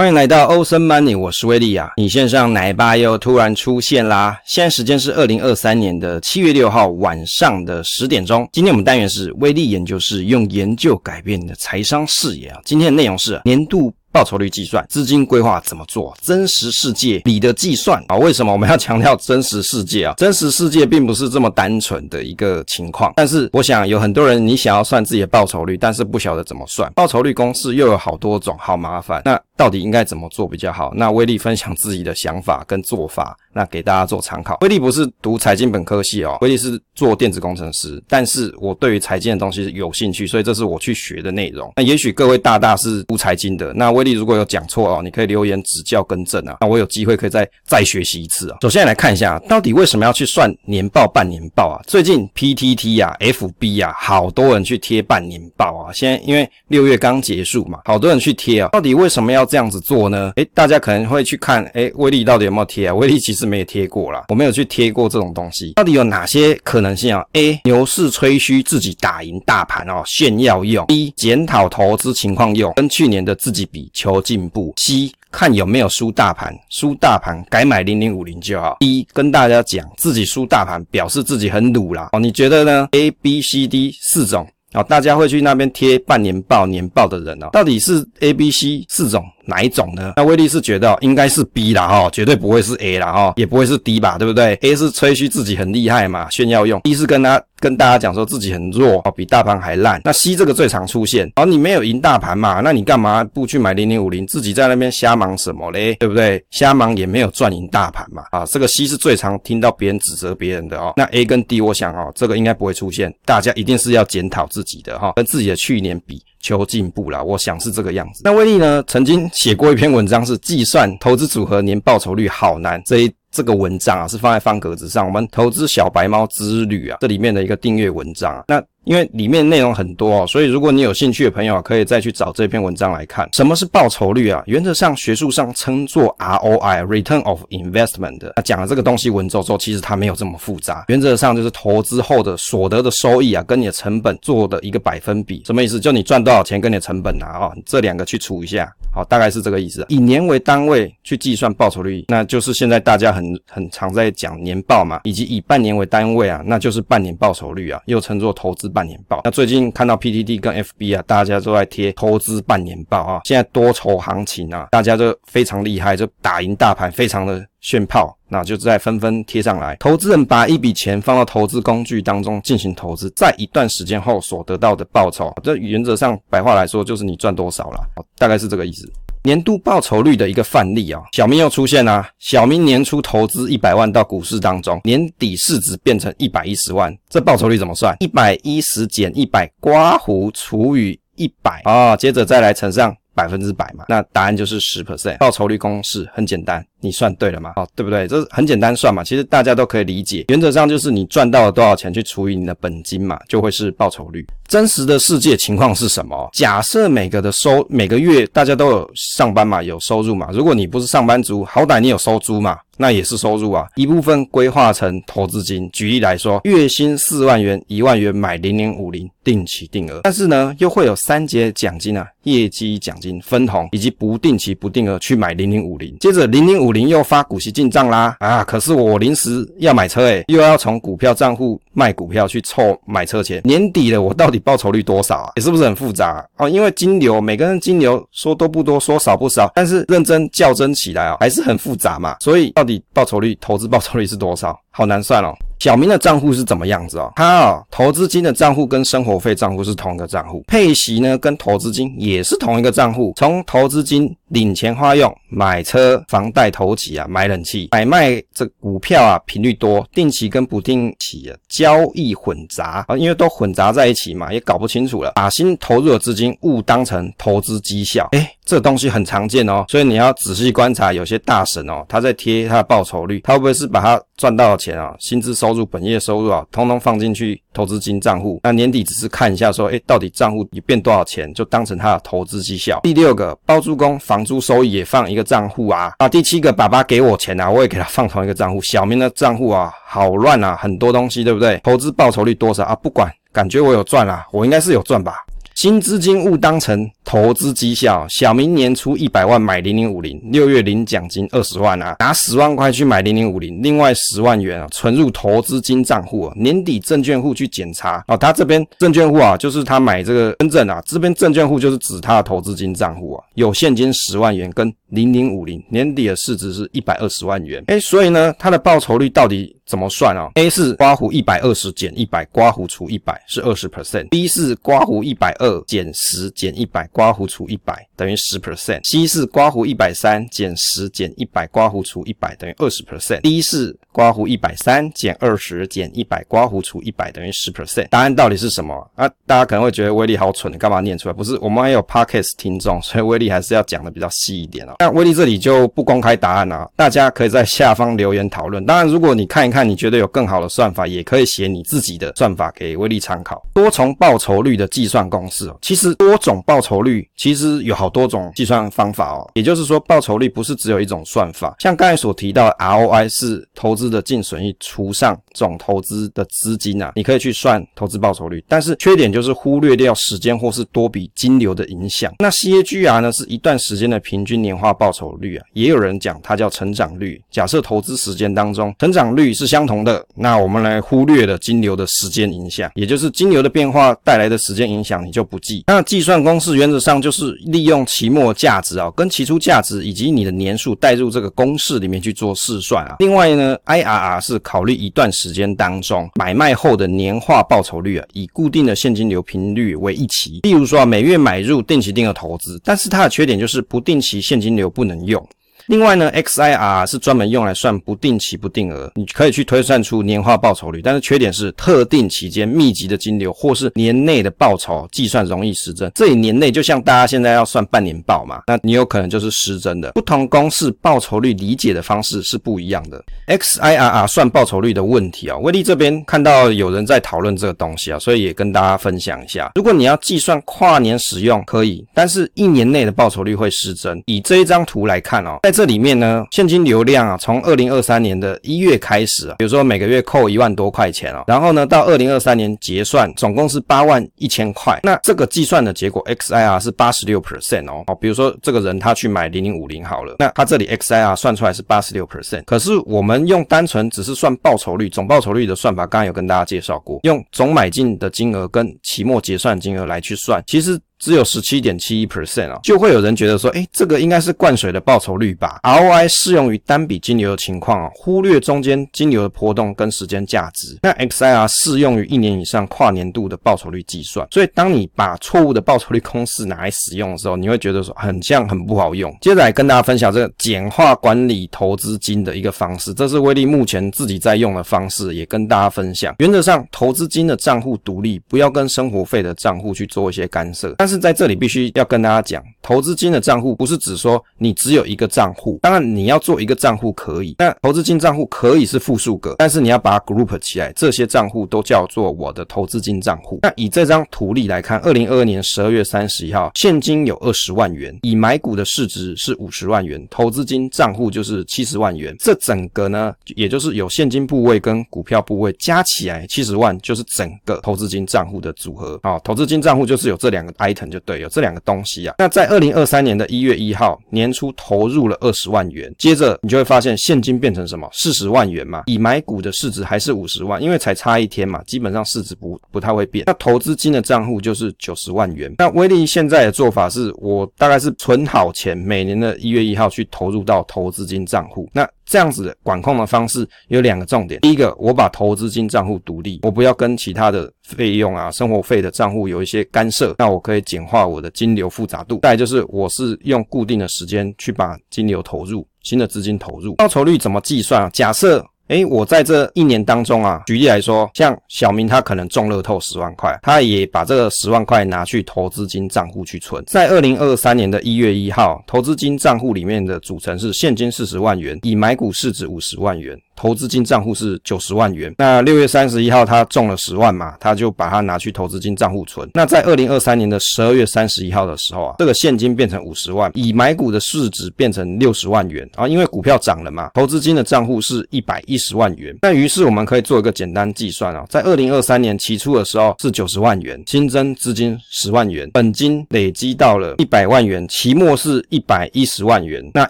欢迎来到欧森 Money，我是威利啊。你线上奶爸又突然出现啦！现在时间是二零二三年的七月六号晚上的十点钟。今天我们单元是威利研究室，用研究改变你的财商视野啊。今天的内容是年度。报酬率计算，资金规划怎么做？真实世界里的计算啊？为什么我们要强调真实世界啊？真实世界并不是这么单纯的一个情况。但是我想有很多人，你想要算自己的报酬率，但是不晓得怎么算。报酬率公式又有好多种，好麻烦。那到底应该怎么做比较好？那威利分享自己的想法跟做法，那给大家做参考。威利不是读财经本科系哦，威利是做电子工程师。但是我对于财经的东西有兴趣，所以这是我去学的内容。那也许各位大大是读财经的，那威利如果有讲错哦，你可以留言指教更正啊。那我有机会可以再再学习一次啊。首先来看一下，到底为什么要去算年报、半年报啊？最近 PTT 啊、FB 啊，好多人去贴半年报啊。现在因为六月刚结束嘛，好多人去贴啊。到底为什么要这样子做呢？诶，大家可能会去看，诶，威利到底有没有贴啊？威利其实没有贴过啦，我没有去贴过这种东西。到底有哪些可能性啊？A. 牛市吹嘘自己打赢大盘哦，炫耀用；B. 检讨投资情况用，跟去年的自己比求进步。C 看有没有输大盘，输大盘改买零零五零就好。一跟大家讲自己输大盘，表示自己很努啦。哦，你觉得呢？A、B、C、D 四种哦，大家会去那边贴半年报、年报的人哦，到底是 A、B、C 四种？哪一种呢？那威利是觉得应该是 B 啦哈，绝对不会是 A 啦哈，也不会是 D 吧，对不对？A 是吹嘘自己很厉害嘛，炫耀用；D 是跟他跟大家讲说自己很弱哦，比大盘还烂。那 C 这个最常出现，哦，你没有赢大盘嘛，那你干嘛不去买零零五零，自己在那边瞎忙什么嘞？对不对？瞎忙也没有赚赢大盘嘛。啊，这个 C 是最常听到别人指责别人的哦。那 A 跟 D，我想哦，这个应该不会出现，大家一定是要检讨自己的哈，跟自己的去年比。求进步啦，我想是这个样子。那威利呢，曾经写过一篇文章，是计算投资组合年报酬率好难这一。这个文章啊，是放在方格子上，我们投资小白猫之旅啊，这里面的一个订阅文章啊。那因为里面内容很多，所以如果你有兴趣的朋友啊，可以再去找这篇文章来看。什么是报酬率啊？原则上学术上称作 ROI（Return of Investment）。那讲了这个东西文绉绉，其实它没有这么复杂。原则上就是投资后的所得的收益啊，跟你的成本做的一个百分比。什么意思？就你赚多少钱跟你的成本啊，哦，这两个去除一下，好，大概是这个意思。以年为单位去计算报酬率，那就是现在大家。很很常在讲年报嘛，以及以半年为单位啊，那就是半年报酬率啊，又称作投资半年报。那最近看到 PTT 跟 FB 啊，大家都在贴投资半年报啊。现在多头行情啊，大家都非常厉害，就打赢大盘，非常的炫炮，那就在纷纷贴上来。投资人把一笔钱放到投资工具当中进行投资，在一段时间后所得到的报酬，这原则上白话来说就是你赚多少了，大概是这个意思。年度报酬率的一个范例啊，小明又出现啦。小明年初投资一百万到股市当中，年底市值变成一百一十万，这报酬率怎么算？一百一十减一百，刮胡除以一百啊，接着再来乘上百分之百嘛，那答案就是十 percent。报酬率公式很简单。你算对了吗？哦，对不对？这很简单算嘛，其实大家都可以理解。原则上就是你赚到了多少钱去除以你的本金嘛，就会是报酬率。真实的世界情况是什么？假设每个的收每个月大家都有上班嘛，有收入嘛。如果你不是上班族，好歹你有收租嘛，那也是收入啊。一部分规划成投资金。举例来说，月薪四万元、一万元买零零五零定期定额，但是呢，又会有三节奖金啊，业绩奖金、分红以及不定期不定额去买零零五零。接着零零五。零又发股息进账啦啊！可是我临时要买车诶、又要从股票账户卖股票去凑买车钱。年底了，我到底报酬率多少啊？也是不是很复杂啊？哦，因为金牛每个人金牛说多不多，说少不少，但是认真较真起来啊，还是很复杂嘛。所以到底报酬率，投资报酬率是多少？好难算哦。小明的账户是怎么样子哦？他啊，投资金的账户跟生活费账户是同一个账户，配息呢跟投资金也是同一个账户。从投资金领钱花用，买车、房贷、头期啊，买冷气、买卖这股票啊，频率多，定期跟不定期啊交易混杂啊，因为都混杂在一起嘛，也搞不清楚了。把新投入的资金误当成投资绩效，诶，这东西很常见哦，所以你要仔细观察，有些大神哦，他在贴他的报酬率，他会不会是把他赚到的钱啊，薪资收入、本业收入啊，通通放进去投资金账户。那年底只是看一下，说，诶，到底账户你变多少钱，就当成他的投资绩效。第六个，包租公房房租收益也放一个账户啊。啊，第七个，爸爸给我钱啊，我也给他放同一个账户。小明的账户啊，好乱啊，很多东西，对不对？投资报酬率多少啊？不管，感觉我有赚啊，我应该是有赚吧。新资金勿当成投资绩效。小明年初一百万买零零五零，六月领奖金二十万啊，拿十万块去买零零五零，另外十万元啊存入投资金账户啊。年底证券户去检查哦，他这边证券户啊，就是他买这个深圳啊，这边证券户就是指他的投资金账户啊，有现金十万元跟零零五零，年底的市值是一百二十万元。诶，所以呢，它的报酬率到底怎么算啊？A 是刮胡一百二十减一百，刮胡除一百是二十 percent。B 是刮胡一百二减十减一百，刮胡除一百等于十 percent。C 是刮胡一百三减十减一百，刮胡除一百等于二十 percent。D 是刮胡一百三减二十减一百，刮胡除一百等于十 percent。答案到底是什么啊？大家可能会觉得威力好蠢，你干嘛念出来？不是，我们还有 podcast 听众，所以威力还是要讲的比较细一点哦。那威力这里就不公开答案啊，大家可以在下方留言讨论。当然，如果你看一看，你觉得有更好的算法，也可以写你自己的算法给威力参考。多重报酬率的计算公式哦，其实多种报酬率其实有好多种计算方法哦。也就是说，报酬率不是只有一种算法。像刚才所提到的 ROI 是投资的净损益除上总投资的资金啊，你可以去算投资报酬率。但是缺点就是忽略掉时间或是多笔金流的影响。那 CAGR 呢，是一段时间的平均年化报酬率啊，也有人讲它叫成长率。假设投资时间当中成长率是相同的，那我们来忽略了金流的时间影响，也就是金流的变化带来的时间影响，你就不计。那计算公式原则上就是利用期末价值啊，跟期初价值以及你的年数带入这个公式里面去做试算啊。另外呢，IRR 是考虑一段时间当中买卖后的年化报酬率啊，以固定的现金流频率为一期。例如说啊，每月买入定期定额投资，但是它的缺点就是不定期现金流不能用。另外呢，XIR 是专门用来算不定期不定额，你可以去推算出年化报酬率，但是缺点是特定期间密集的金流或是年内的报酬计算容易失真。这里年内就像大家现在要算半年报嘛，那你有可能就是失真的。不同公式报酬率理解的方式是不一样的。XIRR 算报酬率的问题啊，威力这边看到有人在讨论这个东西啊，所以也跟大家分享一下。如果你要计算跨年使用可以，但是一年内的报酬率会失真。以这一张图来看哦，在这这里面呢，现金流量啊，从二零二三年的一月开始啊，比如说每个月扣一万多块钱哦，然后呢，到二零二三年结算，总共是八万一千块。那这个计算的结果，XIR 是八十六 percent 哦。好，比如说这个人他去买零零五零好了，那他这里 XIR 算出来是八十六 percent。可是我们用单纯只是算报酬率，总报酬率的算法，刚刚有跟大家介绍过，用总买进的金额跟期末结算金额来去算，其实。只有十七点七一 percent 啊，就会有人觉得说，诶，这个应该是灌水的报酬率吧？ROI 适用于单笔金流的情况啊，忽略中间金流的波动跟时间价值。那 XIR 适用于一年以上跨年度的报酬率计算。所以，当你把错误的报酬率公式拿来使用的时候，你会觉得说很像很不好用。接着来跟大家分享这个简化管理投资金的一个方式，这是威力目前自己在用的方式，也跟大家分享。原则上，投资金的账户独立，不要跟生活费的账户去做一些干涉。但是在这里必须要跟大家讲，投资金的账户不是指说你只有一个账户，当然你要做一个账户可以，但投资金账户可以是复数个，但是你要把它 group 起来，这些账户都叫做我的投资金账户。那以这张图例来看，二零二二年十二月三十一号，现金有二十万元，以买股的市值是五十万元，投资金账户就是七十万元。这整个呢，也就是有现金部位跟股票部位加起来七十万，就是整个投资金账户的组合。好，投资金账户就是有这两个 item 就对。有这两个东西啊，那在二零二三年的一月一号年初投入了二十万元，接着你就会发现现金变成什么？四十万元嘛，已买股的市值还是五十万，因为才差一天嘛，基本上市值不不太会变。那投资金的账户就是九十万元。那威力现在的做法是我大概是存好钱，每年的一月一号去投入到投资金账户。那这样子的管控的方式有两个重点，第一个，我把投资金账户独立，我不要跟其他的费用啊、生活费的账户有一些干涉，那我可以简化我的金流复杂度。再来就是，我是用固定的时间去把金流投入，新的资金投入。报酬率怎么计算啊？假设。诶，我在这一年当中啊，举例来说，像小明他可能中乐透十万块，他也把这个十万块拿去投资金账户去存。在二零二三年的一月一号，投资金账户里面的组成是现金四十万元，已买股市值五十万元。投资金账户是九十万元。那六月三十一号他中了十万嘛，他就把它拿去投资金账户存。那在二零二三年的十二月三十一号的时候啊，这个现金变成五十万，已买股的市值变成六十万元啊，因为股票涨了嘛，投资金的账户是一百一十万元。那于是我们可以做一个简单计算啊，在二零二三年期初的时候是九十万元，新增资金十万元，本金累积到了一百万元，期末是一百一十万元。那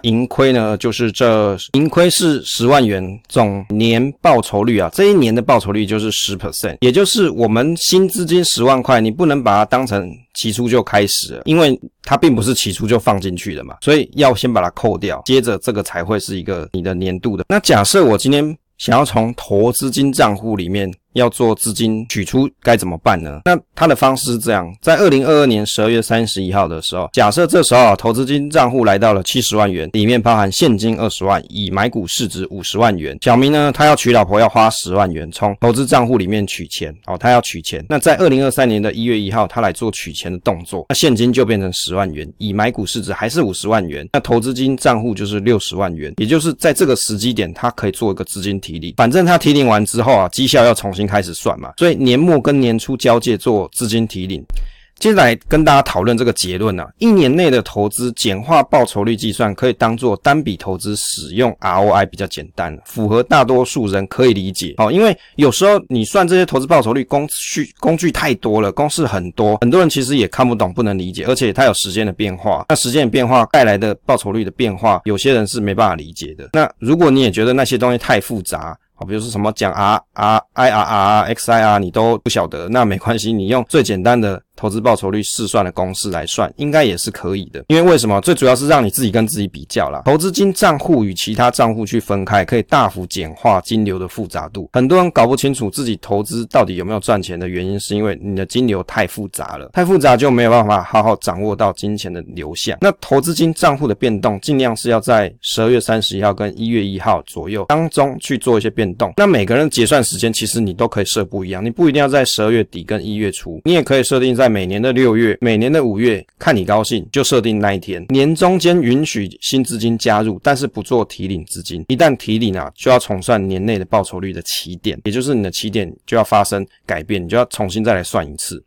盈亏呢，就是这盈亏是十万元，总年报酬率啊，这一年的报酬率就是十 percent，也就是我们新资金十万块，你不能把它当成起初就开始，因为它并不是起初就放进去的嘛，所以要先把它扣掉，接着这个才会是一个你的年度的。那假设我今天想要从投资金账户里面。要做资金取出该怎么办呢？那他的方式是这样：在二零二二年十二月三十一号的时候，假设这时候啊，投资金账户来到了七十万元，里面包含现金二十万，已买股市值五十万元。小明呢，他要娶老婆，要花十万元从投资账户里面取钱哦，他要取钱。那在二零二三年的一月一号，他来做取钱的动作，那现金就变成十万元，已买股市值还是五十万元，那投资金账户就是六十万元。也就是在这个时机点，他可以做一个资金提领。反正他提领完之后啊，绩效要重新。开始算嘛，所以年末跟年初交界做资金提领。接下来跟大家讨论这个结论啊，一年内的投资简化报酬率计算，可以当做单笔投资使用 ROI 比较简单，符合大多数人可以理解。哦，因为有时候你算这些投资报酬率工具工具太多了，公式很多，很多人其实也看不懂，不能理解，而且它有时间的变化，那时间的变化带来的报酬率的变化，有些人是没办法理解的。那如果你也觉得那些东西太复杂，比如说什么讲 R R I R R X I R，你都不晓得，那没关系，你用最简单的。投资报酬率试算的公式来算，应该也是可以的。因为为什么？最主要是让你自己跟自己比较啦。投资金账户与其他账户去分开，可以大幅简化金流的复杂度。很多人搞不清楚自己投资到底有没有赚钱的原因，是因为你的金流太复杂了，太复杂就没有办法好好掌握到金钱的流向。那投资金账户的变动，尽量是要在十二月三十一号跟一月一号左右当中去做一些变动。那每个人结算时间其实你都可以设不一样，你不一定要在十二月底跟一月初，你也可以设定在。每年的六月，每年的五月，看你高兴就设定那一天。年中间允许新资金加入，但是不做提领资金。一旦提领啊，就要重算年内的报酬率的起点，也就是你的起点就要发生改变，你就要重新再来算一次。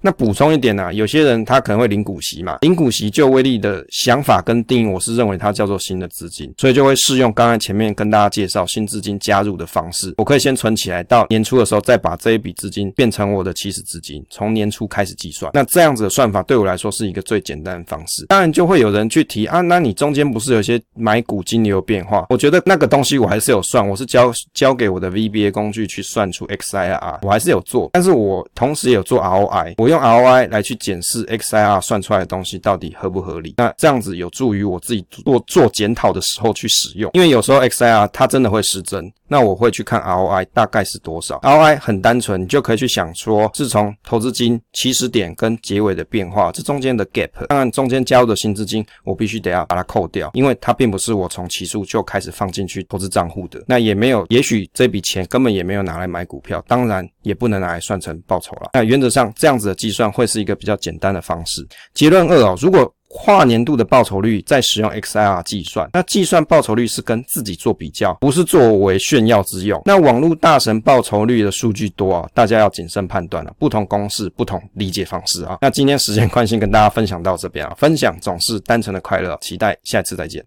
那补充一点呢、啊，有些人他可能会领股息嘛，领股息就威力的想法跟定义，我是认为它叫做新的资金，所以就会适用刚才前面跟大家介绍新资金加入的方式。我可以先存起来，到年初的时候再把这一笔资金变成我的起始资金，从年初开始计算。那这样子的算法对我来说是一个最简单的方式。当然就会有人去提啊，那你中间不是有些买股金流变化？我觉得那个东西我还是有算，我是交交给我的 VBA 工具去算出 XIR，我还是有做，但是我同时也有做 ROI，我用。ROI 来去检视 XIR 算出来的东西到底合不合理，那这样子有助于我自己做做检讨的时候去使用，因为有时候 XIR 它真的会失真，那我会去看 ROI 大概是多少。ROI 很单纯，你就可以去想说，是从投资金起始点跟结尾的变化，这中间的 gap，当然中间加入的新资金，我必须得要把它扣掉，因为它并不是我从起初就开始放进去投资账户的，那也没有，也许这笔钱根本也没有拿来买股票，当然也不能拿来算成报酬了。那原则上这这样子的。计算会是一个比较简单的方式。结论二哦，如果跨年度的报酬率再使用 XIR 计算，那计算报酬率是跟自己做比较，不是作为炫耀之用。那网络大神报酬率的数据多啊，大家要谨慎判断了。不同公式，不同理解方式啊。那今天时间关系，跟大家分享到这边啊。分享总是单纯的快乐，期待下次再见。